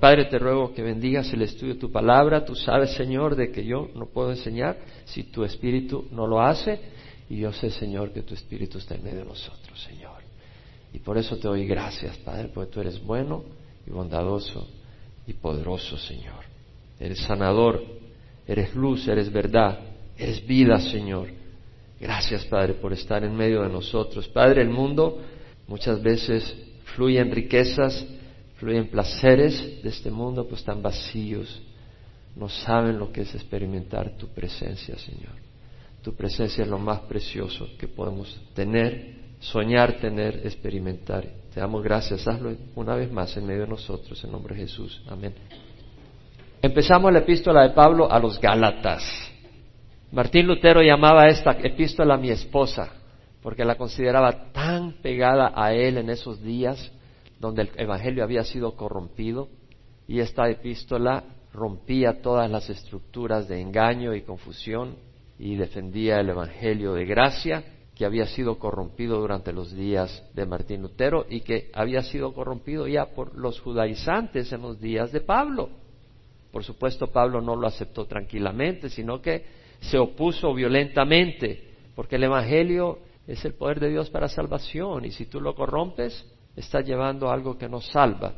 Padre, te ruego que bendigas el estudio de tu palabra. Tú sabes, Señor, de que yo no puedo enseñar si tu Espíritu no lo hace. Y yo sé, Señor, que tu Espíritu está en medio de nosotros, Señor. Y por eso te doy gracias, Padre, porque tú eres bueno y bondadoso y poderoso, Señor. Eres sanador, eres luz, eres verdad, eres vida, Señor. Gracias, Padre, por estar en medio de nosotros. Padre, el mundo muchas veces fluye en riquezas, fluyen placeres de este mundo, pues están vacíos. No saben lo que es experimentar tu presencia, Señor. Tu presencia es lo más precioso que podemos tener, soñar, tener, experimentar. Te damos gracias. Hazlo una vez más en medio de nosotros, en nombre de Jesús. Amén. Empezamos la epístola de Pablo a los Gálatas. Martín Lutero llamaba esta epístola mi esposa, porque la consideraba tan pegada a él en esos días donde el Evangelio había sido corrompido y esta epístola rompía todas las estructuras de engaño y confusión y defendía el Evangelio de gracia que había sido corrompido durante los días de Martín Lutero y que había sido corrompido ya por los judaizantes en los días de Pablo. Por supuesto, Pablo no lo aceptó tranquilamente, sino que se opuso violentamente, porque el Evangelio es el poder de Dios para salvación y si tú lo corrompes, está llevando algo que nos salva.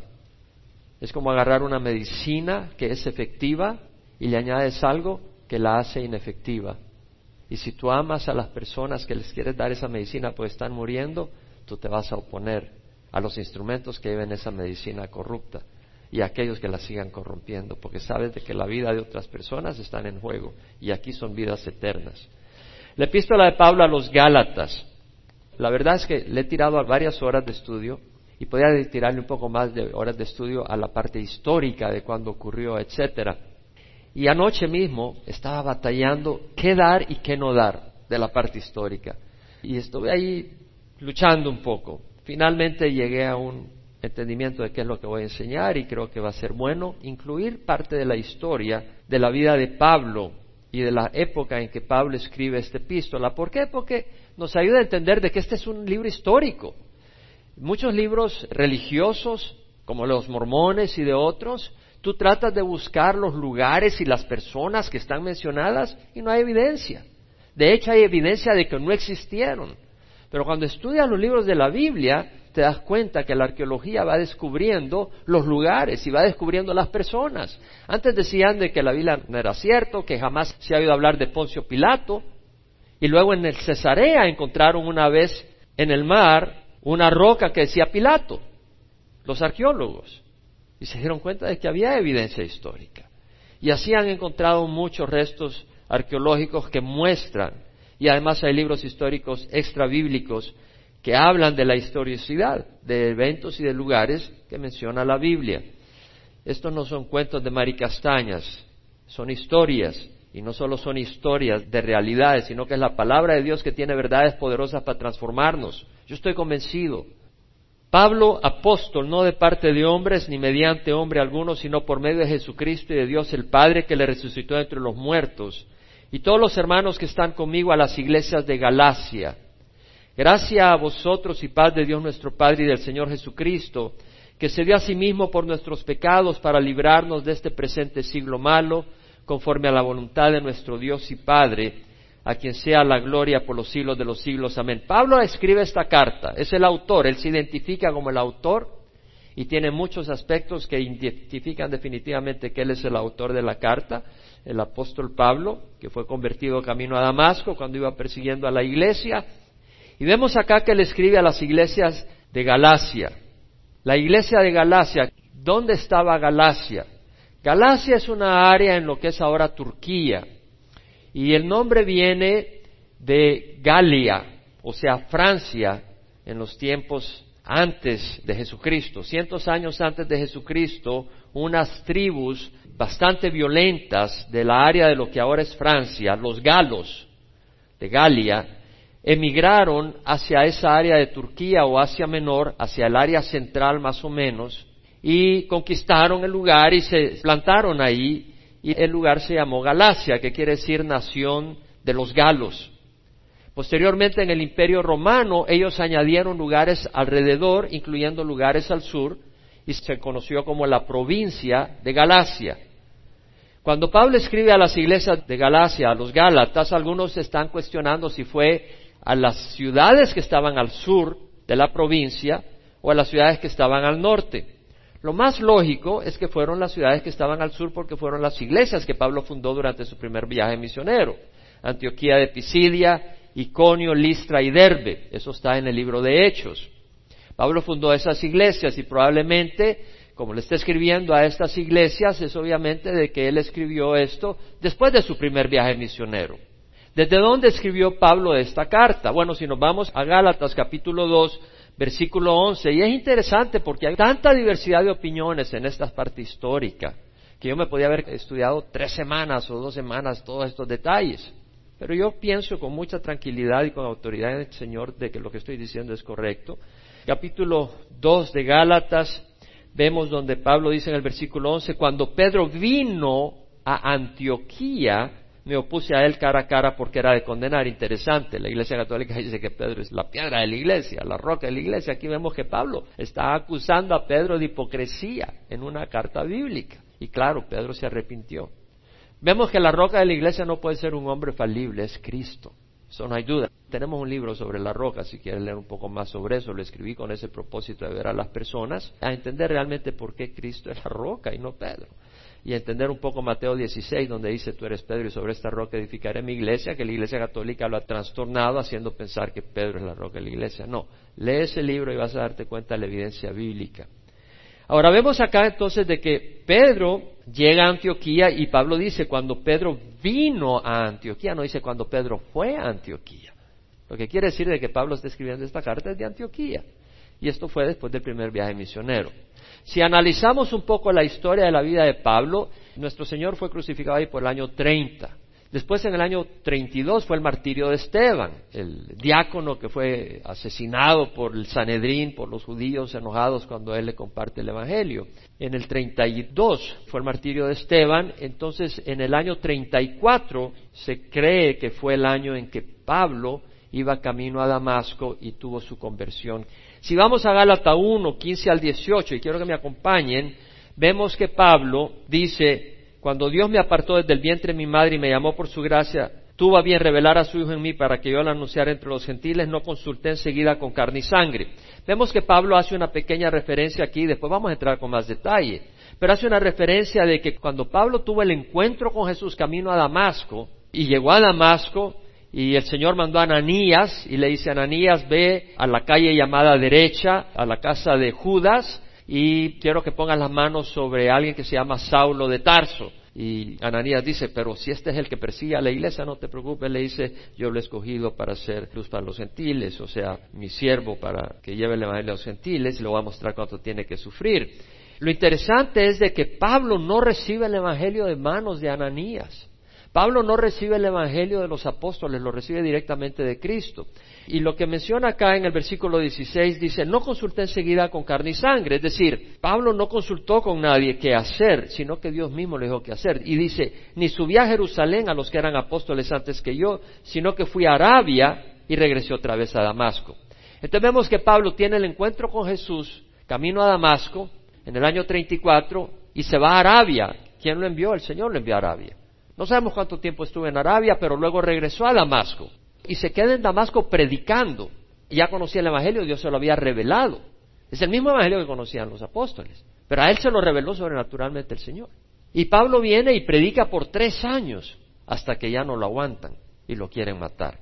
Es como agarrar una medicina que es efectiva y le añades algo que la hace inefectiva. Y si tú amas a las personas que les quieres dar esa medicina pues están muriendo, tú te vas a oponer a los instrumentos que lleven esa medicina corrupta y a aquellos que la sigan corrompiendo, porque sabes de que la vida de otras personas está en juego y aquí son vidas eternas. La epístola de Pablo a los Gálatas la verdad es que le he tirado varias horas de estudio y podría tirarle un poco más de horas de estudio a la parte histórica de cuándo ocurrió, etcétera. Y anoche mismo estaba batallando qué dar y qué no dar de la parte histórica. Y estuve ahí luchando un poco. Finalmente llegué a un entendimiento de qué es lo que voy a enseñar y creo que va a ser bueno incluir parte de la historia de la vida de Pablo y de la época en que Pablo escribe esta epístola. ¿Por qué? Porque nos ayuda a entender de que este es un libro histórico. Muchos libros religiosos, como los mormones y de otros, tú tratas de buscar los lugares y las personas que están mencionadas y no hay evidencia. De hecho, hay evidencia de que no existieron. Pero cuando estudias los libros de la Biblia, te das cuenta que la arqueología va descubriendo los lugares y va descubriendo las personas. Antes decían de que la Biblia no era cierto, que jamás se ha oído hablar de Poncio Pilato, y luego en el Cesarea encontraron una vez en el mar una roca que decía Pilato, los arqueólogos, y se dieron cuenta de que había evidencia histórica. Y así han encontrado muchos restos arqueológicos que muestran, y además hay libros históricos extrabíblicos que hablan de la historicidad de eventos y de lugares que menciona la Biblia. Estos no son cuentos de maricastañas, son historias y no solo son historias de realidades, sino que es la palabra de Dios que tiene verdades poderosas para transformarnos. Yo estoy convencido. Pablo, apóstol, no de parte de hombres ni mediante hombre alguno, sino por medio de Jesucristo y de Dios el Padre que le resucitó entre los muertos, y todos los hermanos que están conmigo a las iglesias de Galacia. Gracias a vosotros y paz de Dios nuestro Padre y del Señor Jesucristo, que se dio a sí mismo por nuestros pecados para librarnos de este presente siglo malo, conforme a la voluntad de nuestro Dios y Padre, a quien sea la gloria por los siglos de los siglos. Amén. Pablo escribe esta carta, es el autor, él se identifica como el autor y tiene muchos aspectos que identifican definitivamente que él es el autor de la carta, el apóstol Pablo, que fue convertido camino a Damasco cuando iba persiguiendo a la iglesia. Y vemos acá que él escribe a las iglesias de Galacia. La iglesia de Galacia, ¿dónde estaba Galacia? Galacia es una área en lo que es ahora Turquía y el nombre viene de Galia, o sea, Francia, en los tiempos antes de Jesucristo, cientos años antes de Jesucristo, unas tribus bastante violentas de la área de lo que ahora es Francia, los galos de Galia, emigraron hacia esa área de Turquía o Asia Menor, hacia el área central más o menos, y conquistaron el lugar y se plantaron ahí y el lugar se llamó Galacia, que quiere decir nación de los galos. Posteriormente en el imperio romano ellos añadieron lugares alrededor, incluyendo lugares al sur, y se conoció como la provincia de Galacia. Cuando Pablo escribe a las iglesias de Galacia, a los Gálatas, algunos están cuestionando si fue a las ciudades que estaban al sur de la provincia o a las ciudades que estaban al norte. Lo más lógico es que fueron las ciudades que estaban al sur porque fueron las iglesias que Pablo fundó durante su primer viaje misionero. Antioquía de Pisidia, Iconio, Listra y Derbe. Eso está en el libro de Hechos. Pablo fundó esas iglesias y probablemente como le está escribiendo a estas iglesias, es obviamente de que él escribió esto después de su primer viaje misionero. ¿Desde dónde escribió Pablo esta carta? Bueno, si nos vamos a Gálatas capítulo 2, versículo 11, y es interesante porque hay tanta diversidad de opiniones en esta parte histórica, que yo me podía haber estudiado tres semanas o dos semanas todos estos detalles. Pero yo pienso con mucha tranquilidad y con autoridad en el Señor de que lo que estoy diciendo es correcto. Capítulo 2 de Gálatas, vemos donde Pablo dice en el versículo 11, cuando Pedro vino a Antioquía, me opuse a él cara a cara porque era de condenar. Interesante, la Iglesia Católica dice que Pedro es la piedra de la Iglesia, la roca de la Iglesia. Aquí vemos que Pablo está acusando a Pedro de hipocresía en una carta bíblica. Y claro, Pedro se arrepintió. Vemos que la roca de la Iglesia no puede ser un hombre falible, es Cristo. Eso no hay duda. Tenemos un libro sobre la roca, si quieres leer un poco más sobre eso, lo escribí con ese propósito de ver a las personas, a entender realmente por qué Cristo es la roca y no Pedro. Y entender un poco Mateo 16, donde dice, tú eres Pedro y sobre esta roca edificaré mi iglesia, que la iglesia católica lo ha trastornado haciendo pensar que Pedro es la roca de la iglesia. No, lee ese libro y vas a darte cuenta de la evidencia bíblica. Ahora vemos acá entonces de que Pedro llega a Antioquía y Pablo dice cuando Pedro vino a Antioquía, no dice cuando Pedro fue a Antioquía. Lo que quiere decir de que Pablo está escribiendo esta carta es de Antioquía. Y esto fue después del primer viaje misionero. Si analizamos un poco la historia de la vida de Pablo, nuestro Señor fue crucificado ahí por el año 30. Después, en el año 32, fue el martirio de Esteban, el diácono que fue asesinado por el Sanedrín, por los judíos enojados cuando él le comparte el Evangelio. En el 32 fue el martirio de Esteban, entonces en el año 34 se cree que fue el año en que Pablo iba camino a Damasco y tuvo su conversión. Si vamos a Gálatas 1, 15 al 18, y quiero que me acompañen, vemos que Pablo dice, cuando Dios me apartó desde el vientre de mi madre y me llamó por su gracia, tuvo a bien revelar a su Hijo en mí para que yo lo anunciara entre los gentiles, no consulté enseguida con carne y sangre. Vemos que Pablo hace una pequeña referencia aquí, después vamos a entrar con más detalle, pero hace una referencia de que cuando Pablo tuvo el encuentro con Jesús camino a Damasco, y llegó a Damasco, y el Señor mandó a Ananías, y le dice, Ananías, ve a la calle llamada derecha, a la casa de Judas, y quiero que pongas las manos sobre alguien que se llama Saulo de Tarso. Y Ananías dice, pero si este es el que persigue a la iglesia, no te preocupes, le dice, yo lo he escogido para ser luz para los gentiles, o sea, mi siervo para que lleve el evangelio a los gentiles, y le voy a mostrar cuánto tiene que sufrir. Lo interesante es de que Pablo no recibe el evangelio de manos de Ananías. Pablo no recibe el Evangelio de los apóstoles, lo recibe directamente de Cristo. Y lo que menciona acá en el versículo 16 dice, no consulté enseguida con carne y sangre. Es decir, Pablo no consultó con nadie qué hacer, sino que Dios mismo le dijo qué hacer. Y dice, ni subí a Jerusalén a los que eran apóstoles antes que yo, sino que fui a Arabia y regresé otra vez a Damasco. Entonces vemos que Pablo tiene el encuentro con Jesús, camino a Damasco, en el año 34, y se va a Arabia. ¿Quién lo envió? El Señor lo envió a Arabia. No sabemos cuánto tiempo estuvo en Arabia, pero luego regresó a Damasco y se queda en Damasco predicando. Ya conocía el Evangelio, Dios se lo había revelado. Es el mismo Evangelio que conocían los apóstoles, pero a él se lo reveló sobrenaturalmente el Señor. Y Pablo viene y predica por tres años hasta que ya no lo aguantan y lo quieren matar.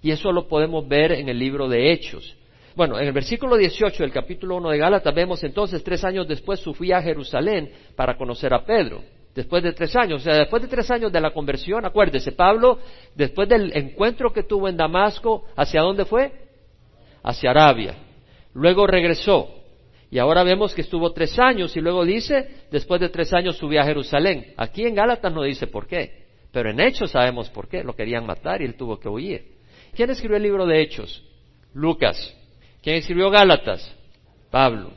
Y eso lo podemos ver en el libro de Hechos. Bueno, en el versículo 18 del capítulo 1 de Gálatas vemos entonces tres años después sufrí a Jerusalén para conocer a Pedro después de tres años. O sea, después de tres años de la conversión, acuérdese, Pablo, después del encuentro que tuvo en Damasco, ¿hacia dónde fue? Hacia Arabia. Luego regresó. Y ahora vemos que estuvo tres años y luego dice, después de tres años subió a Jerusalén. Aquí en Gálatas no dice por qué, pero en Hechos sabemos por qué. Lo querían matar y él tuvo que huir. ¿Quién escribió el libro de Hechos? Lucas. ¿Quién escribió Gálatas? Pablo.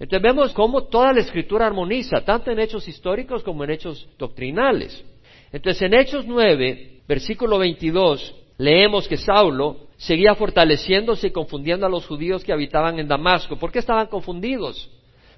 Entonces vemos cómo toda la escritura armoniza, tanto en hechos históricos como en hechos doctrinales. Entonces en Hechos 9, versículo 22, leemos que Saulo seguía fortaleciéndose y confundiendo a los judíos que habitaban en Damasco. ¿Por qué estaban confundidos?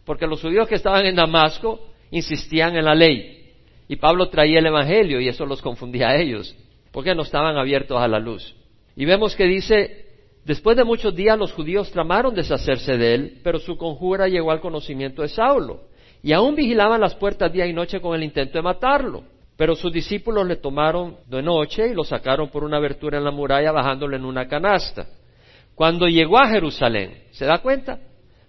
porque los judíos que estaban en Damasco insistían en la ley y Pablo traía el Evangelio y eso los confundía a ellos, porque no estaban abiertos a la luz. Y vemos que dice, después de muchos días los judíos tramaron deshacerse de él, pero su conjura llegó al conocimiento de Saulo, y aún vigilaban las puertas día y noche con el intento de matarlo. Pero sus discípulos le tomaron de noche y lo sacaron por una abertura en la muralla bajándolo en una canasta. Cuando llegó a Jerusalén, ¿se da cuenta?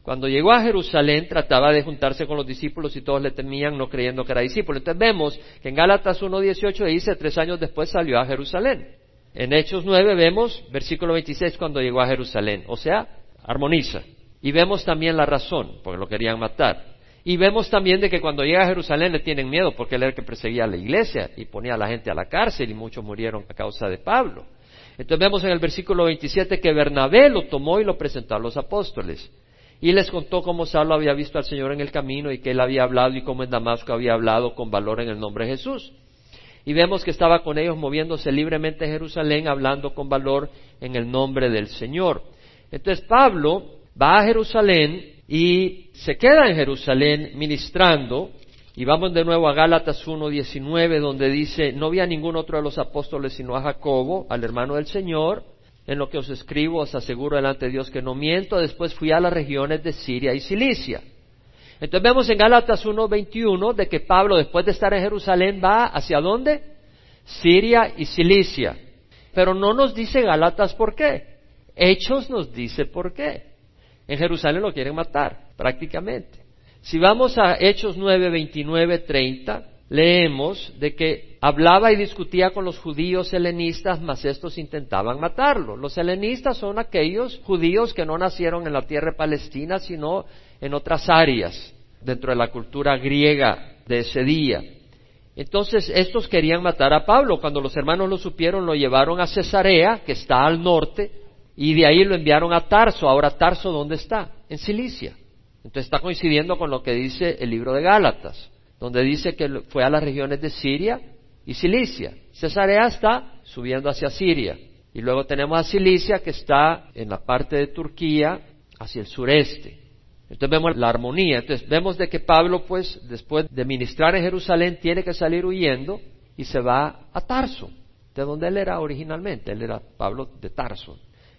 Cuando llegó a Jerusalén trataba de juntarse con los discípulos y todos le temían no creyendo que era discípulo. Entonces vemos que en Gálatas 1.18 dice tres años después salió a Jerusalén. En Hechos 9 vemos versículo 26 cuando llegó a Jerusalén. O sea, armoniza. Y vemos también la razón, porque lo querían matar. Y vemos también de que cuando llega a Jerusalén le tienen miedo porque él era el que perseguía a la iglesia y ponía a la gente a la cárcel y muchos murieron a causa de Pablo. Entonces vemos en el versículo 27 que Bernabé lo tomó y lo presentó a los apóstoles. Y les contó cómo Saulo había visto al Señor en el camino y que él había hablado y cómo en Damasco había hablado con valor en el nombre de Jesús. Y vemos que estaba con ellos moviéndose libremente en Jerusalén, hablando con valor en el nombre del Señor. Entonces Pablo va a Jerusalén y se queda en Jerusalén ministrando. Y vamos de nuevo a Gálatas 1.19, donde dice, no vi a ningún otro de los apóstoles sino a Jacobo, al hermano del Señor, en lo que os escribo os aseguro delante de Dios que no miento. Después fui a las regiones de Siria y Cilicia. Entonces vemos en Gálatas 1.21 de que Pablo, después de estar en Jerusalén, va hacia dónde? Siria y Cilicia. Pero no nos dice Gálatas por qué. Hechos nos dice por qué. En Jerusalén lo quieren matar, prácticamente. Si vamos a Hechos 9, 29, 30, leemos de que hablaba y discutía con los judíos helenistas, mas estos intentaban matarlo. Los helenistas son aquellos judíos que no nacieron en la tierra palestina, sino en otras áreas dentro de la cultura griega de ese día. Entonces estos querían matar a Pablo. Cuando los hermanos lo supieron, lo llevaron a Cesarea, que está al norte, y de ahí lo enviaron a Tarso. Ahora Tarso, ¿dónde está? En Cilicia. Entonces está coincidiendo con lo que dice el libro de Gálatas donde dice que fue a las regiones de Siria y Cilicia. Cesarea está subiendo hacia Siria. Y luego tenemos a Cilicia que está en la parte de Turquía hacia el sureste. Entonces vemos la armonía. Entonces vemos de que Pablo, pues, después de ministrar en Jerusalén, tiene que salir huyendo y se va a Tarso, de donde él era originalmente. Él era Pablo de Tarso.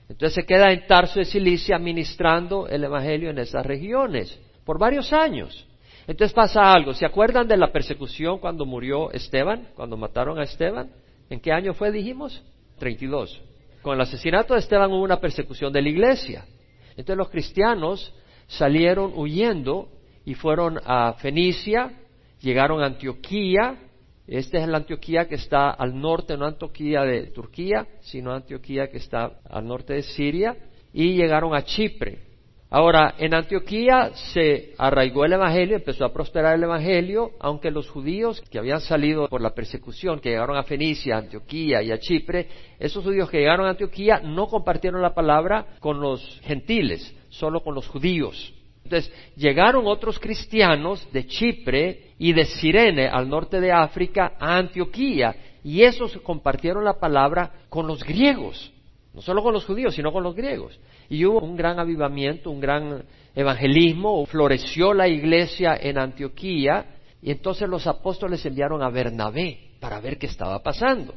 Entonces se queda en Tarso de Cilicia ministrando el Evangelio en esas regiones por varios años. Entonces pasa algo. ¿Se acuerdan de la persecución cuando murió Esteban? Cuando mataron a Esteban. ¿En qué año fue, dijimos? 32. Con el asesinato de Esteban hubo una persecución de la iglesia. Entonces los cristianos salieron huyendo y fueron a Fenicia, llegaron a Antioquía. Esta es la Antioquía que está al norte, no Antioquía de Turquía, sino Antioquía que está al norte de Siria. Y llegaron a Chipre. Ahora, en Antioquía se arraigó el Evangelio, empezó a prosperar el Evangelio, aunque los judíos que habían salido por la persecución, que llegaron a Fenicia, Antioquía y a Chipre, esos judíos que llegaron a Antioquía no compartieron la palabra con los gentiles, solo con los judíos. Entonces, llegaron otros cristianos de Chipre y de Sirene, al norte de África, a Antioquía, y esos compartieron la palabra con los griegos, no solo con los judíos, sino con los griegos. Y hubo un gran avivamiento, un gran evangelismo, floreció la iglesia en Antioquía y entonces los apóstoles enviaron a Bernabé para ver qué estaba pasando.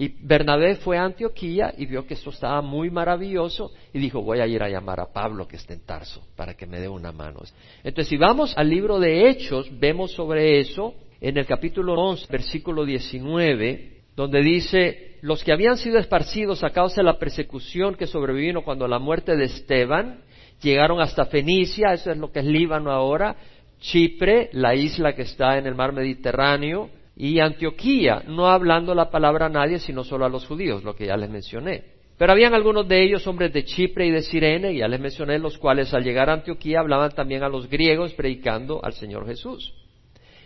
Y Bernabé fue a Antioquía y vio que esto estaba muy maravilloso y dijo, voy a ir a llamar a Pablo que está en Tarso para que me dé una mano. Entonces, si vamos al libro de Hechos, vemos sobre eso en el capítulo 11, versículo 19, donde dice, los que habían sido esparcidos a causa de la persecución que sobrevino cuando la muerte de Esteban, llegaron hasta Fenicia, eso es lo que es Líbano ahora, Chipre, la isla que está en el mar Mediterráneo, y Antioquía, no hablando la palabra a nadie, sino solo a los judíos, lo que ya les mencioné. Pero habían algunos de ellos, hombres de Chipre y de Sirene, ya les mencioné, los cuales al llegar a Antioquía hablaban también a los griegos, predicando al Señor Jesús.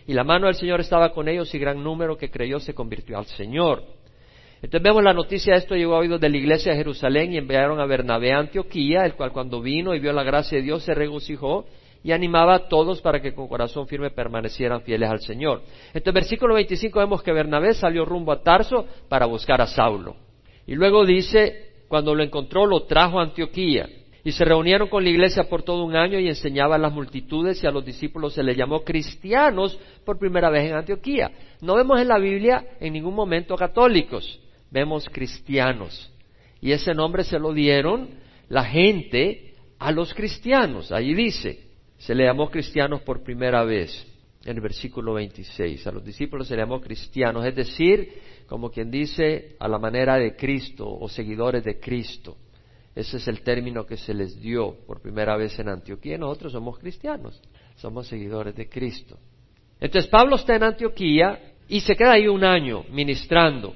Y la mano del Señor estaba con ellos y gran número que creyó se convirtió al Señor. Entonces vemos la noticia, esto llegó a oídos de la iglesia de Jerusalén y enviaron a Bernabé a Antioquía, el cual cuando vino y vio la gracia de Dios se regocijó y animaba a todos para que con corazón firme permanecieran fieles al Señor. Entonces, versículo 25 vemos que Bernabé salió rumbo a Tarso para buscar a Saulo. Y luego dice, cuando lo encontró, lo trajo a Antioquía. Y se reunieron con la iglesia por todo un año y enseñaba a las multitudes y a los discípulos se les llamó cristianos por primera vez en Antioquía. No vemos en la Biblia en ningún momento católicos, vemos cristianos. Y ese nombre se lo dieron la gente a los cristianos. Allí dice, se le llamó cristianos por primera vez en el versículo 26. A los discípulos se le llamó cristianos, es decir, como quien dice, a la manera de Cristo o seguidores de Cristo. Ese es el término que se les dio por primera vez en Antioquía. Nosotros somos cristianos, somos seguidores de Cristo. Entonces Pablo está en Antioquía y se queda ahí un año ministrando.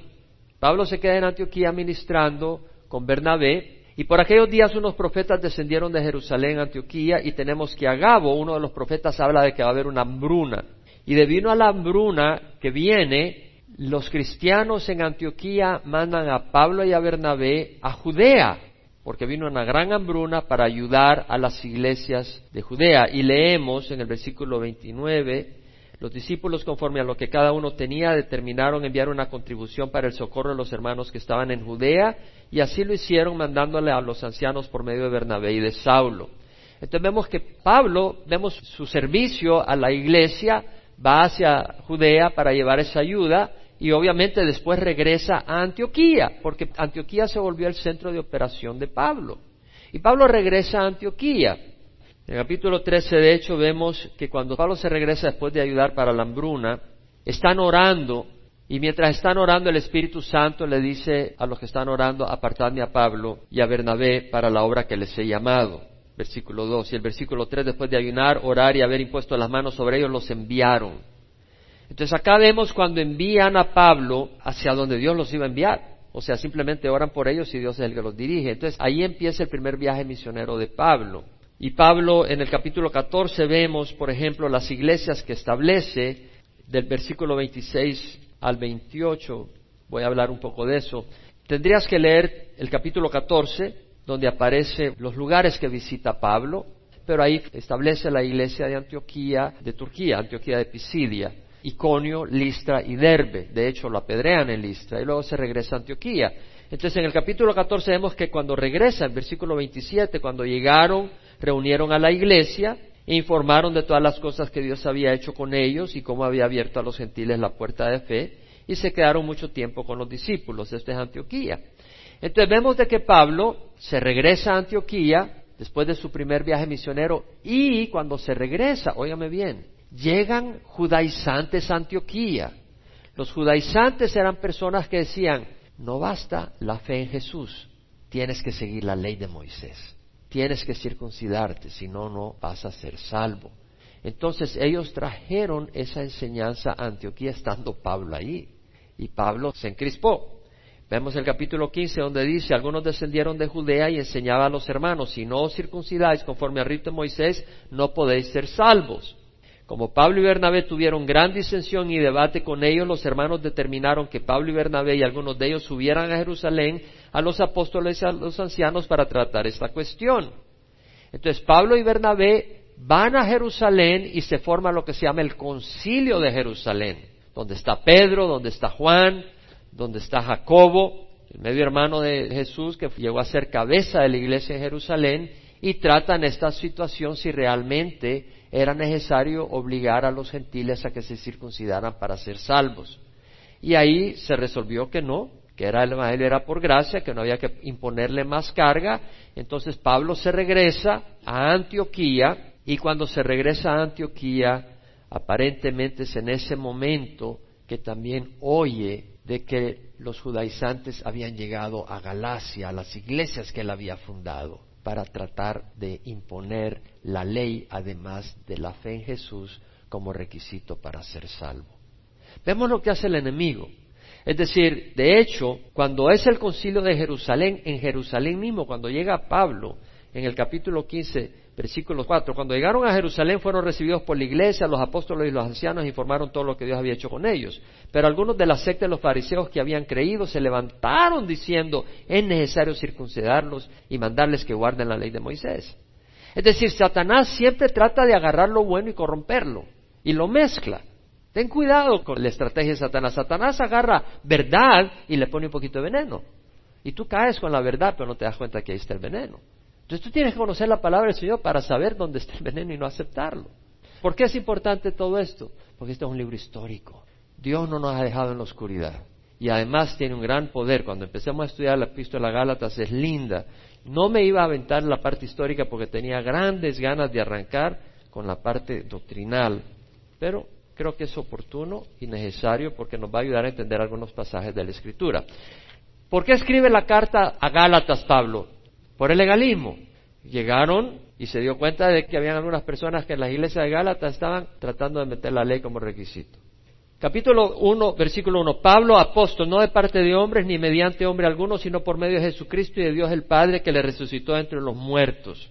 Pablo se queda en Antioquía ministrando con Bernabé y por aquellos días unos profetas descendieron de Jerusalén a Antioquía y tenemos que Agabo, uno de los profetas, habla de que va a haber una hambruna. Y debido a la hambruna que viene, los cristianos en Antioquía mandan a Pablo y a Bernabé a Judea, porque vino una gran hambruna para ayudar a las iglesias de Judea. Y leemos en el versículo 29, los discípulos, conforme a lo que cada uno tenía, determinaron enviar una contribución para el socorro de los hermanos que estaban en Judea y así lo hicieron mandándole a los ancianos por medio de Bernabé y de Saulo. Entonces vemos que Pablo, vemos su servicio a la iglesia, va hacia Judea para llevar esa ayuda y obviamente después regresa a Antioquía, porque Antioquía se volvió el centro de operación de Pablo. Y Pablo regresa a Antioquía. En el capítulo 13, de hecho, vemos que cuando Pablo se regresa después de ayudar para la hambruna, están orando y mientras están orando, el Espíritu Santo le dice a los que están orando, apartadme a Pablo y a Bernabé para la obra que les he llamado. Versículo 2. Y el versículo 3, después de ayunar, orar y haber impuesto las manos sobre ellos, los enviaron. Entonces acá vemos cuando envían a Pablo hacia donde Dios los iba a enviar. O sea, simplemente oran por ellos y Dios es el que los dirige. Entonces ahí empieza el primer viaje misionero de Pablo. Y Pablo en el capítulo 14 vemos, por ejemplo, las iglesias que establece del versículo 26 al 28, voy a hablar un poco de eso. Tendrías que leer el capítulo 14, donde aparecen los lugares que visita Pablo, pero ahí establece la iglesia de Antioquía, de Turquía, Antioquía de Pisidia, Iconio, Listra y Derbe. De hecho, lo apedrean en Listra y luego se regresa a Antioquía. Entonces, en el capítulo 14 vemos que cuando regresa, en versículo 27, cuando llegaron, reunieron a la iglesia e informaron de todas las cosas que Dios había hecho con ellos y cómo había abierto a los gentiles la puerta de fe y se quedaron mucho tiempo con los discípulos. Esto es Antioquía. Entonces vemos de que Pablo se regresa a Antioquía después de su primer viaje misionero y cuando se regresa, óyame bien, llegan judaizantes a Antioquía. Los judaizantes eran personas que decían, no basta la fe en Jesús, tienes que seguir la ley de Moisés tienes que circuncidarte, si no, no vas a ser salvo. Entonces ellos trajeron esa enseñanza a Antioquía estando Pablo ahí. Y Pablo se encrispó. Vemos el capítulo 15 donde dice, algunos descendieron de Judea y enseñaba a los hermanos, si no os circuncidáis conforme al rito de Moisés, no podéis ser salvos. Como Pablo y Bernabé tuvieron gran disensión y debate con ellos, los hermanos determinaron que Pablo y Bernabé y algunos de ellos subieran a Jerusalén a los apóstoles y a los ancianos para tratar esta cuestión. Entonces Pablo y Bernabé van a Jerusalén y se forma lo que se llama el concilio de Jerusalén, donde está Pedro, donde está Juan, donde está Jacobo, el medio hermano de Jesús que llegó a ser cabeza de la iglesia de Jerusalén, y tratan esta situación si realmente era necesario obligar a los gentiles a que se circuncidaran para ser salvos. Y ahí se resolvió que no, que era el Evangelio era por gracia, que no había que imponerle más carga. Entonces Pablo se regresa a Antioquía y cuando se regresa a Antioquía, aparentemente es en ese momento que también oye de que los judaizantes habían llegado a Galacia, a las iglesias que él había fundado para tratar de imponer la ley, además de la fe en Jesús, como requisito para ser salvo. Vemos lo que hace el enemigo. Es decir, de hecho, cuando es el concilio de Jerusalén, en Jerusalén mismo, cuando llega Pablo, en el capítulo 15, versículo 4. Cuando llegaron a Jerusalén fueron recibidos por la iglesia, los apóstoles y los ancianos informaron todo lo que Dios había hecho con ellos. Pero algunos de la secta de los fariseos que habían creído se levantaron diciendo, es necesario circuncidarlos y mandarles que guarden la ley de Moisés. Es decir, Satanás siempre trata de agarrar lo bueno y corromperlo, y lo mezcla. Ten cuidado con la estrategia de Satanás. Satanás agarra verdad y le pone un poquito de veneno. Y tú caes con la verdad, pero no te das cuenta que ahí está el veneno. Entonces tú tienes que conocer la palabra del Señor para saber dónde está el veneno y no aceptarlo. ¿Por qué es importante todo esto? Porque este es un libro histórico. Dios no nos ha dejado en la oscuridad. Y además tiene un gran poder. Cuando empecemos a estudiar la epístola Gálatas es linda. No me iba a aventar la parte histórica porque tenía grandes ganas de arrancar con la parte doctrinal. Pero creo que es oportuno y necesario porque nos va a ayudar a entender algunos pasajes de la Escritura. ¿Por qué escribe la carta a Gálatas Pablo? Por el legalismo. Llegaron y se dio cuenta de que habían algunas personas que en las iglesias de Gálatas estaban tratando de meter la ley como requisito. Capítulo 1, versículo 1. Pablo, apóstol, no de parte de hombres ni mediante hombre alguno, sino por medio de Jesucristo y de Dios el Padre que le resucitó entre los muertos.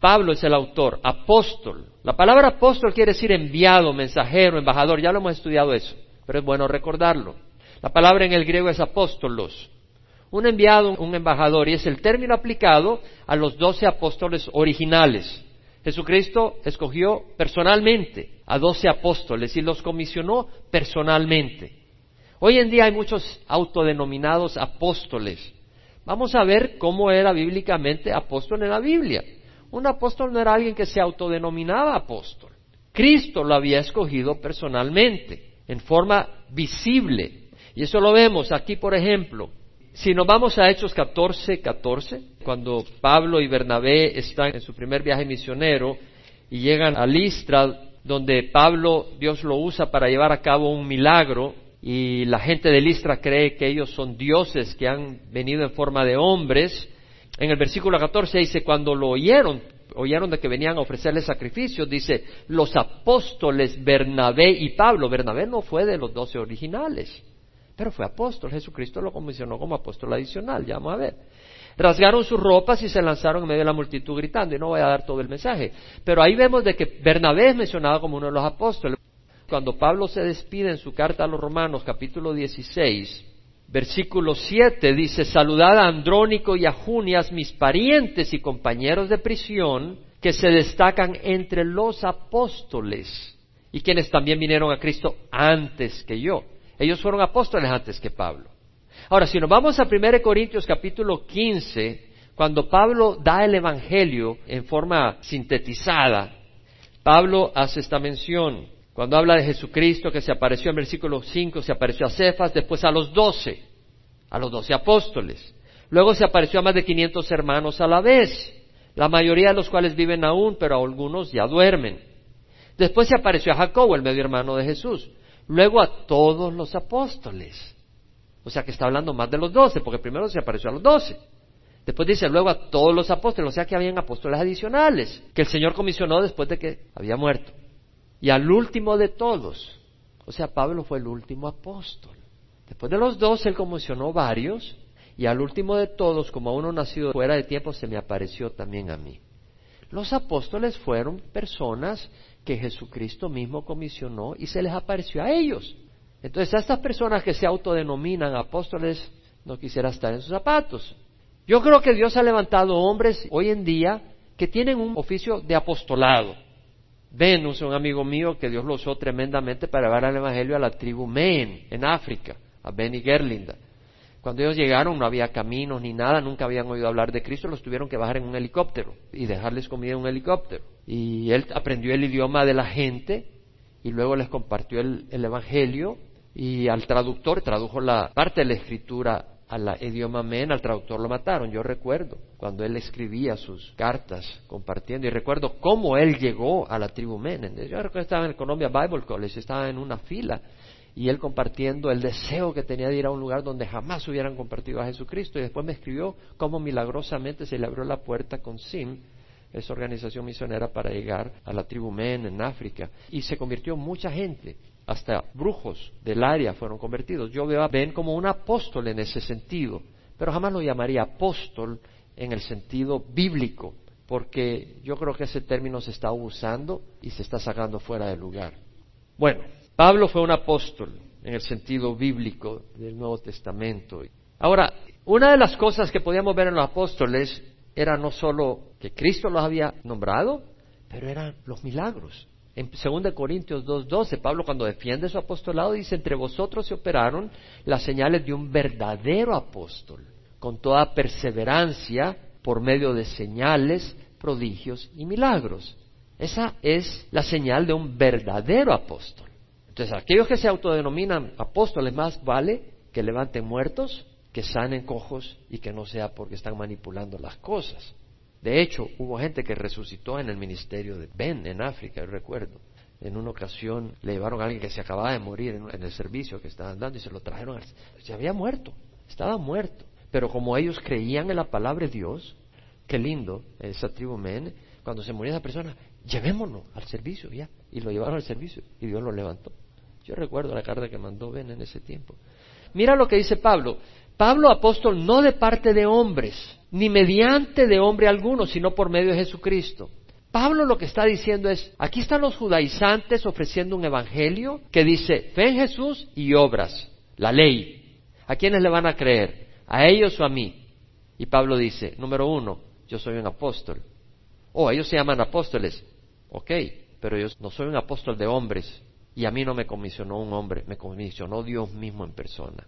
Pablo es el autor, apóstol. La palabra apóstol quiere decir enviado, mensajero, embajador. Ya lo hemos estudiado eso, pero es bueno recordarlo. La palabra en el griego es apóstolos. Un enviado, un embajador, y es el término aplicado a los doce apóstoles originales. Jesucristo escogió personalmente a doce apóstoles y los comisionó personalmente. Hoy en día hay muchos autodenominados apóstoles. Vamos a ver cómo era bíblicamente apóstol en la Biblia. Un apóstol no era alguien que se autodenominaba apóstol. Cristo lo había escogido personalmente, en forma visible. Y eso lo vemos aquí, por ejemplo, si nos vamos a Hechos 14, 14, cuando Pablo y Bernabé están en su primer viaje misionero y llegan a Listra, donde Pablo, Dios lo usa para llevar a cabo un milagro, y la gente de Listra cree que ellos son dioses que han venido en forma de hombres. En el versículo 14 dice, cuando lo oyeron, oyeron de que venían a ofrecerle sacrificios, dice, los apóstoles Bernabé y Pablo. Bernabé no fue de los doce originales pero fue apóstol. Jesucristo lo comisionó como apóstol adicional, ya vamos a ver. Rasgaron sus ropas y se lanzaron en medio de la multitud gritando, y no voy a dar todo el mensaje. Pero ahí vemos de que Bernabé es mencionado como uno de los apóstoles. Cuando Pablo se despide en su carta a los Romanos, capítulo 16, versículo 7, dice, saludad a Andrónico y a Junias, mis parientes y compañeros de prisión, que se destacan entre los apóstoles y quienes también vinieron a Cristo antes que yo. Ellos fueron apóstoles antes que Pablo. Ahora, si nos vamos a 1 Corintios capítulo 15, cuando Pablo da el Evangelio en forma sintetizada, Pablo hace esta mención. Cuando habla de Jesucristo que se apareció en versículo 5, se apareció a Cefas, después a los doce, a los doce apóstoles. Luego se apareció a más de 500 hermanos a la vez, la mayoría de los cuales viven aún, pero algunos ya duermen. Después se apareció a Jacobo, el medio hermano de Jesús luego a todos los apóstoles. O sea que está hablando más de los doce, porque primero se apareció a los doce. Después dice luego a todos los apóstoles, o sea que habían apóstoles adicionales, que el Señor comisionó después de que había muerto. Y al último de todos, o sea, Pablo fue el último apóstol. Después de los doce, él comisionó varios, y al último de todos, como a uno nacido fuera de tiempo, se me apareció también a mí. Los apóstoles fueron personas que Jesucristo mismo comisionó y se les apareció a ellos. Entonces, a estas personas que se autodenominan apóstoles, no quisiera estar en sus zapatos. Yo creo que Dios ha levantado hombres hoy en día que tienen un oficio de apostolado. Venus, un amigo mío que Dios lo usó tremendamente para llevar el Evangelio a la tribu Men en África, a Benny Gerlinda. Cuando ellos llegaron no había caminos ni nada, nunca habían oído hablar de Cristo, los tuvieron que bajar en un helicóptero y dejarles comida en un helicóptero. Y él aprendió el idioma de la gente y luego les compartió el, Evangelio y al traductor tradujo la parte de la escritura al idioma men, al traductor lo mataron. Yo recuerdo cuando él escribía sus cartas compartiendo y recuerdo cómo él llegó a la tribu men. Yo recuerdo estaba en Colombia Bible College, estaba en una fila y él compartiendo el deseo que tenía de ir a un lugar donde jamás hubieran compartido a Jesucristo. Y después me escribió cómo milagrosamente se le abrió la puerta con SIM, esa organización misionera, para llegar a la tribu Men en África. Y se convirtió mucha gente, hasta brujos del área fueron convertidos. Yo veo a Ben como un apóstol en ese sentido, pero jamás lo llamaría apóstol en el sentido bíblico, porque yo creo que ese término se está usando y se está sacando fuera de lugar. Bueno, Pablo fue un apóstol en el sentido bíblico del Nuevo Testamento. Ahora, una de las cosas que podíamos ver en los apóstoles era no solo que Cristo los había nombrado, pero eran los milagros. En 2 Corintios 2.12, Pablo cuando defiende su apostolado dice, entre vosotros se operaron las señales de un verdadero apóstol, con toda perseverancia, por medio de señales, prodigios y milagros. Esa es la señal de un verdadero apóstol. Entonces, aquellos que se autodenominan apóstoles más vale que levanten muertos, que sanen cojos y que no sea porque están manipulando las cosas. De hecho, hubo gente que resucitó en el ministerio de Ben en África, yo recuerdo. En una ocasión le llevaron a alguien que se acababa de morir en, el servicio que estaban dando y se lo trajeron. Se había muerto, estaba muerto. Pero como ellos creían en la palabra de Dios, qué lindo, esa tribu Men, cuando se murió esa persona, llevémonos al servicio ya. Y lo llevaron al servicio y Dios lo levantó. Yo recuerdo la carta que mandó Ben en ese tiempo. Mira lo que dice Pablo. Pablo apóstol no de parte de hombres, ni mediante de hombre alguno, sino por medio de Jesucristo. Pablo lo que está diciendo es, aquí están los judaizantes ofreciendo un evangelio que dice fe en Jesús y obras, la ley. ¿A quiénes le van a creer? ¿A ellos o a mí? Y Pablo dice, número uno, yo soy un apóstol. Oh, ellos se llaman apóstoles. Ok, pero yo no soy un apóstol de hombres. Y a mí no me comisionó un hombre, me comisionó Dios mismo en persona.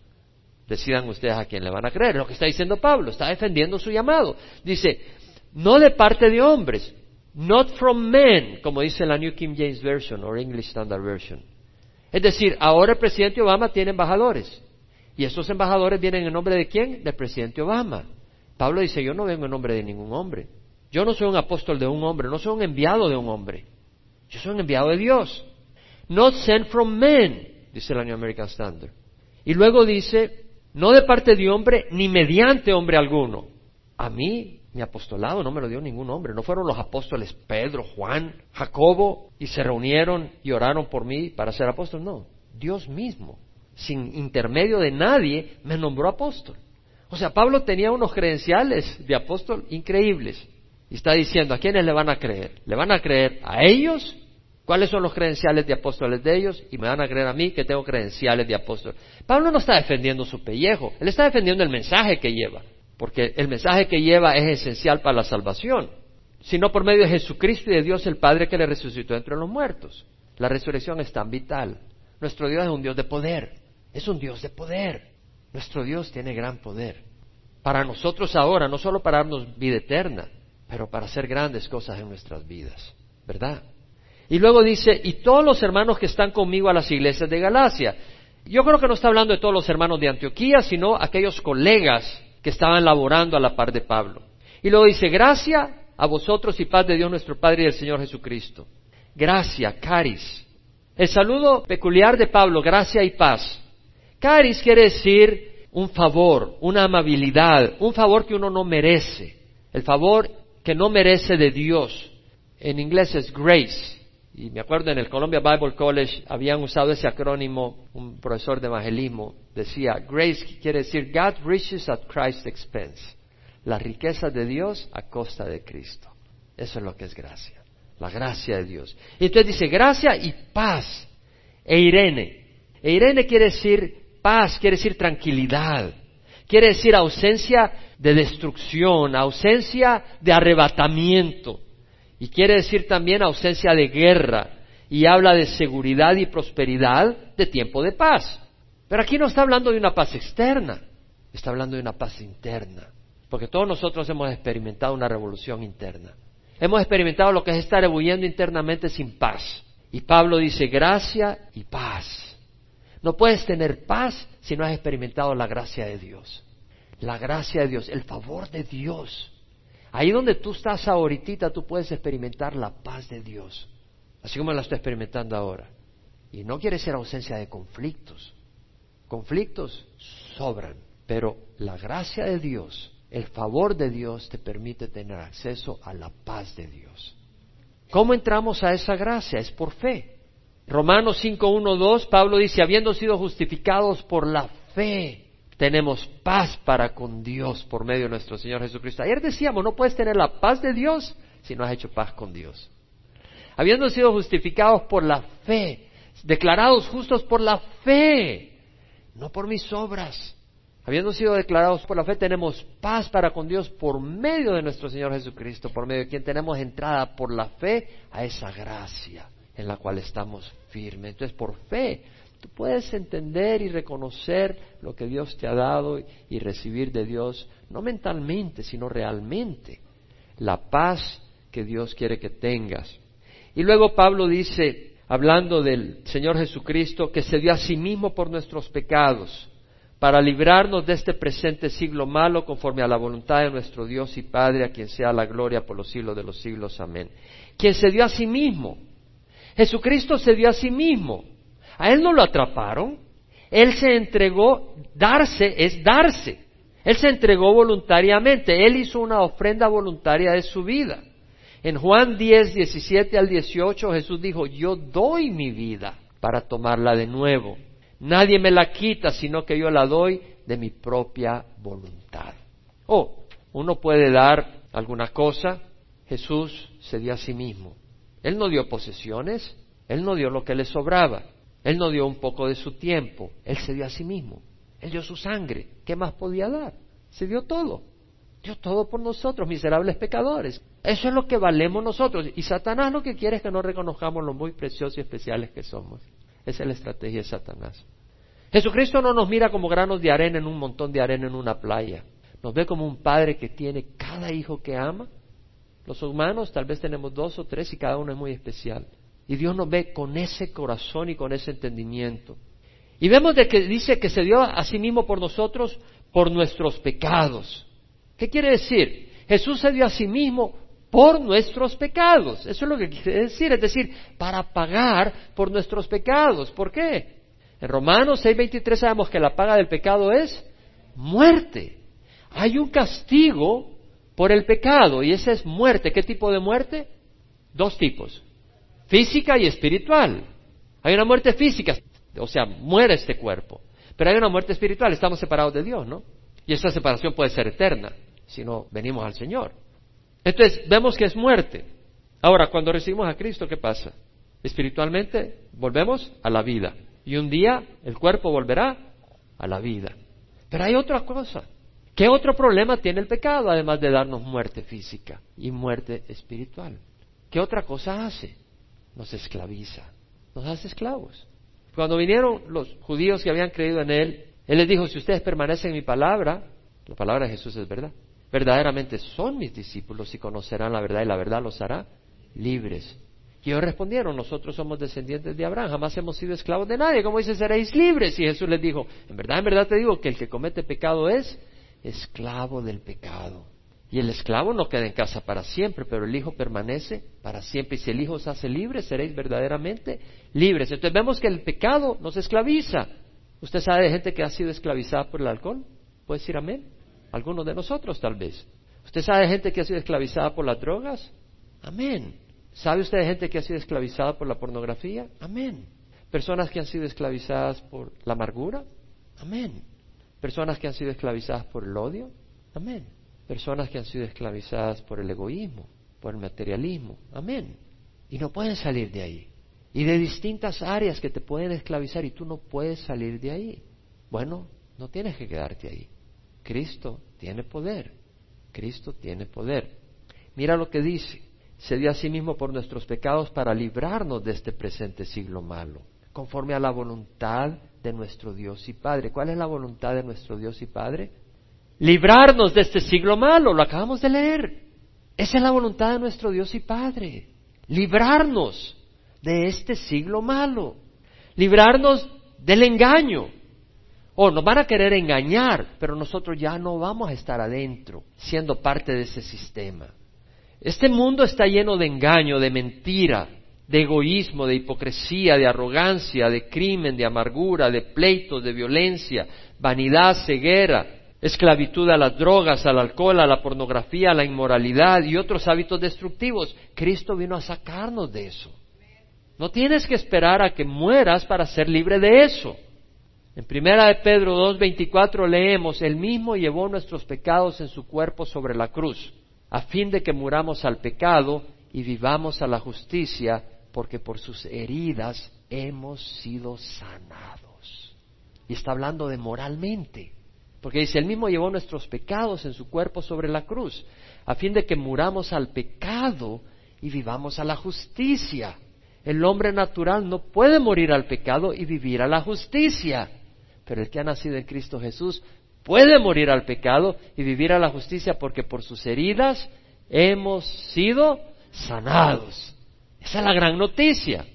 Decidan ustedes a quién le van a creer. Lo que está diciendo Pablo, está defendiendo su llamado. Dice, no de parte de hombres, not from men, como dice la New King James Version o English Standard Version. Es decir, ahora el presidente Obama tiene embajadores. Y esos embajadores vienen en nombre de quién? Del presidente Obama. Pablo dice, yo no vengo en nombre de ningún hombre. Yo no soy un apóstol de un hombre, no soy un enviado de un hombre. Yo soy un enviado de Dios. Not sent from men, dice la New American Standard. Y luego dice, no de parte de hombre ni mediante hombre alguno. A mí, mi apostolado no me lo dio ningún hombre. No fueron los apóstoles Pedro, Juan, Jacobo y se reunieron y oraron por mí para ser apóstol. No, Dios mismo, sin intermedio de nadie, me nombró apóstol. O sea, Pablo tenía unos credenciales de apóstol increíbles. Y está diciendo, ¿a quiénes le van a creer? ¿Le van a creer a ellos cuáles son los credenciales de apóstoles de ellos y me van a creer a mí que tengo credenciales de apóstol. Pablo no está defendiendo su pellejo, él está defendiendo el mensaje que lleva, porque el mensaje que lleva es esencial para la salvación, sino por medio de Jesucristo y de Dios el Padre que le resucitó entre los muertos. La resurrección es tan vital. Nuestro Dios es un Dios de poder, es un Dios de poder. Nuestro Dios tiene gran poder. Para nosotros ahora, no solo para darnos vida eterna, pero para hacer grandes cosas en nuestras vidas, ¿verdad? Y luego dice, y todos los hermanos que están conmigo a las iglesias de Galacia. Yo creo que no está hablando de todos los hermanos de Antioquía, sino aquellos colegas que estaban laborando a la par de Pablo. Y luego dice, gracia a vosotros y paz de Dios nuestro Padre y del Señor Jesucristo. Gracia, caris. El saludo peculiar de Pablo, gracia y paz. Caris quiere decir un favor, una amabilidad, un favor que uno no merece, el favor que no merece de Dios. En inglés es grace. Y me acuerdo en el Columbia Bible College habían usado ese acrónimo, un profesor de evangelismo decía, Grace quiere decir God riches at Christ's expense, la riqueza de Dios a costa de Cristo. Eso es lo que es gracia, la gracia de Dios. Y entonces dice, gracia y paz, e Irene. E Irene quiere decir paz, quiere decir tranquilidad, quiere decir ausencia de destrucción, ausencia de arrebatamiento. Y quiere decir también ausencia de guerra. Y habla de seguridad y prosperidad de tiempo de paz. Pero aquí no está hablando de una paz externa, está hablando de una paz interna. Porque todos nosotros hemos experimentado una revolución interna. Hemos experimentado lo que es estar ebulliendo internamente sin paz. Y Pablo dice gracia y paz. No puedes tener paz si no has experimentado la gracia de Dios. La gracia de Dios, el favor de Dios. Ahí donde tú estás ahorita, tú puedes experimentar la paz de Dios, así como la estoy experimentando ahora. Y no quiere ser ausencia de conflictos. Conflictos sobran, pero la gracia de Dios, el favor de Dios te permite tener acceso a la paz de Dios. ¿Cómo entramos a esa gracia? Es por fe. Romanos 5, 1, 2, Pablo dice, habiendo sido justificados por la fe, tenemos paz para con Dios por medio de nuestro Señor Jesucristo. Ayer decíamos, no puedes tener la paz de Dios si no has hecho paz con Dios. Habiendo sido justificados por la fe, declarados justos por la fe, no por mis obras. Habiendo sido declarados por la fe, tenemos paz para con Dios por medio de nuestro Señor Jesucristo, por medio de quien tenemos entrada por la fe a esa gracia en la cual estamos firmes. Entonces, por fe Tú puedes entender y reconocer lo que Dios te ha dado y recibir de Dios, no mentalmente, sino realmente, la paz que Dios quiere que tengas. Y luego Pablo dice, hablando del Señor Jesucristo, que se dio a sí mismo por nuestros pecados, para librarnos de este presente siglo malo conforme a la voluntad de nuestro Dios y Padre, a quien sea la gloria por los siglos de los siglos. Amén. Quien se dio a sí mismo. Jesucristo se dio a sí mismo. A Él no lo atraparon. Él se entregó, darse es darse. Él se entregó voluntariamente. Él hizo una ofrenda voluntaria de su vida. En Juan 10, 17 al 18 Jesús dijo, yo doy mi vida para tomarla de nuevo. Nadie me la quita, sino que yo la doy de mi propia voluntad. Oh, uno puede dar alguna cosa. Jesús se dio a sí mismo. Él no dio posesiones, Él no dio lo que le sobraba, Él no dio un poco de su tiempo, Él se dio a sí mismo. Él dio su sangre. ¿Qué más podía dar? Se dio todo. Dio todo por nosotros, miserables pecadores. Eso es lo que valemos nosotros. Y Satanás lo que quiere es que no reconozcamos lo muy preciosos y especiales que somos. Esa es la estrategia de Satanás. Jesucristo no nos mira como granos de arena en un montón de arena en una playa. Nos ve como un padre que tiene cada hijo que ama. Los humanos tal vez tenemos dos o tres y cada uno es muy especial. Y Dios nos ve con ese corazón y con ese entendimiento. Y vemos de que dice que se dio a sí mismo por nosotros por nuestros pecados. ¿Qué quiere decir? Jesús se dio a sí mismo por nuestros pecados. Eso es lo que quiere decir, es decir, para pagar por nuestros pecados. ¿Por qué? En Romanos 6:23 sabemos que la paga del pecado es muerte. Hay un castigo por el pecado y esa es muerte. ¿Qué tipo de muerte? Dos tipos, física y espiritual. Hay una muerte física, o sea, muere este cuerpo, pero hay una muerte espiritual, estamos separados de Dios, ¿no? Y esa separación puede ser eterna si no venimos al Señor. Entonces, vemos que es muerte. Ahora, cuando recibimos a Cristo, ¿qué pasa? Espiritualmente volvemos a la vida. Y un día el cuerpo volverá a la vida. Pero hay otra cosa. ¿Qué otro problema tiene el pecado además de darnos muerte física y muerte espiritual? ¿Qué otra cosa hace? Nos esclaviza, nos hace esclavos. Cuando vinieron los judíos que habían creído en Él, Él les dijo, si ustedes permanecen en mi palabra, la palabra de Jesús es verdad, verdaderamente son mis discípulos y conocerán la verdad y la verdad los hará libres. Y ellos respondieron, nosotros somos descendientes de Abraham, jamás hemos sido esclavos de nadie. Como dice, seréis libres. Y Jesús les dijo, en verdad, en verdad te digo que el que comete pecado es esclavo del pecado. Y el esclavo no queda en casa para siempre, pero el Hijo permanece para siempre. Y si el Hijo os hace libre, seréis verdaderamente libres. Entonces vemos que el pecado nos esclaviza. ¿Usted sabe de gente que ha sido esclavizada por el alcohol? ¿Puede decir amén? Algunos de nosotros tal vez. ¿Usted sabe de gente que ha sido esclavizada por las drogas? Amén. ¿Sabe usted de gente que ha sido esclavizada por la pornografía? Amén. Personas que han sido esclavizadas por la amargura? Amén. Personas que han sido esclavizadas por el odio? Amén. Personas que han sido esclavizadas por el egoísmo, por el materialismo? Amén. Y no pueden salir de ahí. Y de distintas áreas que te pueden esclavizar y tú no puedes salir de ahí. Bueno, no tienes que quedarte ahí. Cristo tiene poder. Cristo tiene poder. Mira lo que dice. Se dio a sí mismo por nuestros pecados para librarnos de este presente siglo malo, conforme a la voluntad de nuestro Dios y Padre. ¿Cuál es la voluntad de nuestro Dios y Padre? Librarnos de este siglo malo, lo acabamos de leer. Esa es la voluntad de nuestro Dios y Padre. Librarnos de este siglo malo. Librarnos del engaño. O nos van a querer engañar, pero nosotros ya no vamos a estar adentro, siendo parte de ese sistema. Este mundo está lleno de engaño, de mentira, de egoísmo, de hipocresía, de arrogancia, de crimen, de amargura, de pleitos, de violencia, vanidad, ceguera, esclavitud a las drogas, al alcohol, a la pornografía, a la inmoralidad y otros hábitos destructivos. Cristo vino a sacarnos de eso. No tienes que esperar a que mueras para ser libre de eso. En primera de Pedro 2.24 leemos, el mismo llevó nuestros pecados en su cuerpo sobre la cruz, a fin de que muramos al pecado y vivamos a la justicia, porque por sus heridas hemos sido sanados. Y está hablando de moralmente, porque dice, el mismo llevó nuestros pecados en su cuerpo sobre la cruz, a fin de que muramos al pecado y vivamos a la justicia. El hombre natural no puede morir al pecado y vivir a la justicia. Pero el que ha nacido en Cristo Jesús puede morir al pecado y vivir a la justicia porque por sus heridas hemos sido sanados. Esa es la gran noticia.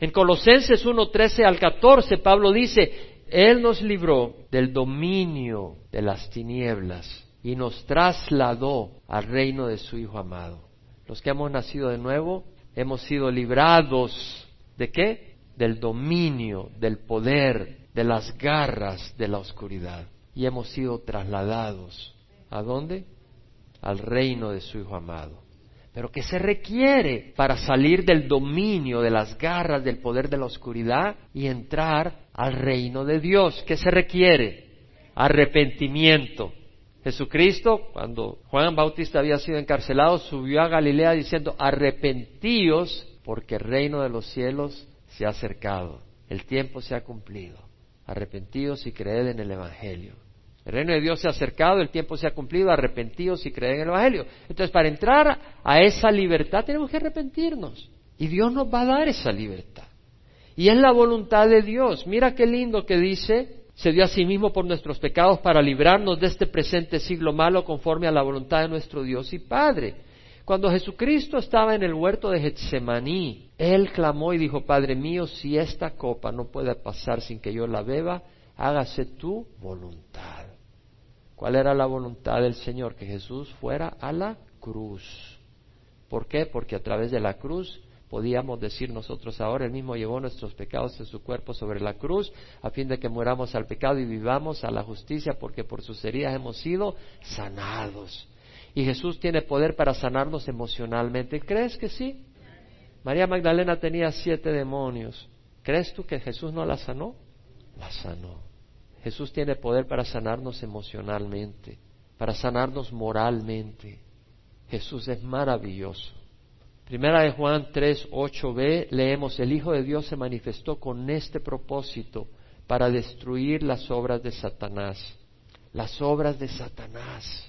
En Colosenses 1, 13 al 14, Pablo dice, Él nos libró del dominio de las tinieblas y nos trasladó al reino de su Hijo amado. Los que hemos nacido de nuevo hemos sido librados de qué? Del dominio, del poder, de las garras de la oscuridad. Y hemos sido trasladados. ¿A dónde? Al reino de su Hijo amado. Pero ¿qué se requiere para salir del dominio, de las garras, del poder de la oscuridad y entrar al reino de Dios? ¿Qué se requiere? Arrepentimiento. Jesucristo, cuando Juan Bautista había sido encarcelado, subió a Galilea diciendo, arrepentíos porque el reino de los cielos se ha acercado, el tiempo se ha cumplido. Arrepentíos y creed en el Evangelio. El reino de Dios se ha acercado, el tiempo se ha cumplido, arrepentidos y creen en el Evangelio. Entonces, para entrar a esa libertad tenemos que arrepentirnos. Y Dios nos va a dar esa libertad. Y es la voluntad de Dios. Mira qué lindo que dice, se dio a sí mismo por nuestros pecados para librarnos de este presente siglo malo conforme a la voluntad de nuestro Dios y Padre. Cuando Jesucristo estaba en el huerto de Getsemaní, Él clamó y dijo, Padre mío, si esta copa no puede pasar sin que yo la beba, hágase tu voluntad. ¿Cuál era la voluntad del Señor? Que Jesús fuera a la cruz. ¿Por qué? Porque a través de la cruz podíamos decir nosotros ahora, Él mismo llevó nuestros pecados en su cuerpo sobre la cruz, a fin de que muramos al pecado y vivamos a la justicia, porque por sus heridas hemos sido sanados. Y Jesús tiene poder para sanarnos emocionalmente. ¿Crees que sí? María Magdalena tenía siete demonios. ¿Crees tú que Jesús no la sanó? La sanó. Jesús tiene poder para sanarnos emocionalmente, para sanarnos moralmente. Jesús es maravilloso. Primera de Juan 3, 8b, leemos, el Hijo de Dios se manifestó con este propósito para destruir las obras de Satanás. Las obras de Satanás.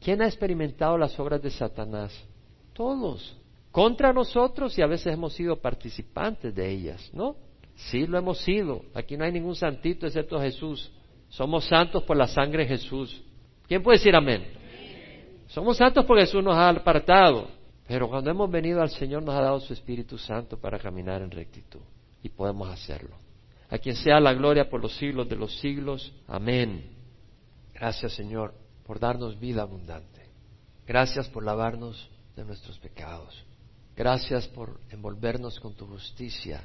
¿Quién ha experimentado las obras de Satanás? Todos. Contra nosotros y a veces hemos sido participantes de ellas, ¿no? Sí, lo hemos sido. Aquí no hay ningún santito excepto Jesús. Somos santos por la sangre de Jesús. ¿Quién puede decir amén? Somos santos porque Jesús nos ha apartado. Pero cuando hemos venido al Señor nos ha dado su Espíritu Santo para caminar en rectitud. Y podemos hacerlo. A quien sea la gloria por los siglos de los siglos. Amén. Gracias Señor por darnos vida abundante. Gracias por lavarnos de nuestros pecados. Gracias por envolvernos con tu justicia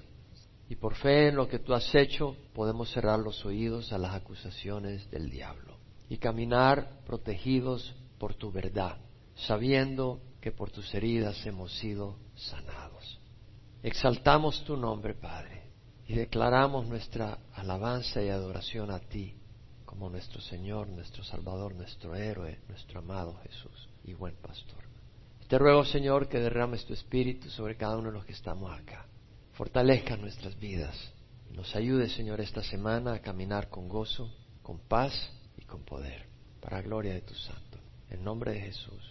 y por fe en lo que tú has hecho, podemos cerrar los oídos a las acusaciones del diablo y caminar protegidos por tu verdad, sabiendo que por tus heridas hemos sido sanados. Exaltamos tu nombre, Padre, y declaramos nuestra alabanza y adoración a ti como nuestro Señor, nuestro Salvador, nuestro héroe, nuestro amado Jesús y buen pastor. Te ruego, Señor, que derrames tu espíritu sobre cada uno de los que estamos acá fortalezca nuestras vidas. Nos ayude, Señor, esta semana a caminar con gozo, con paz y con poder, para gloria de tu santo. En nombre de Jesús.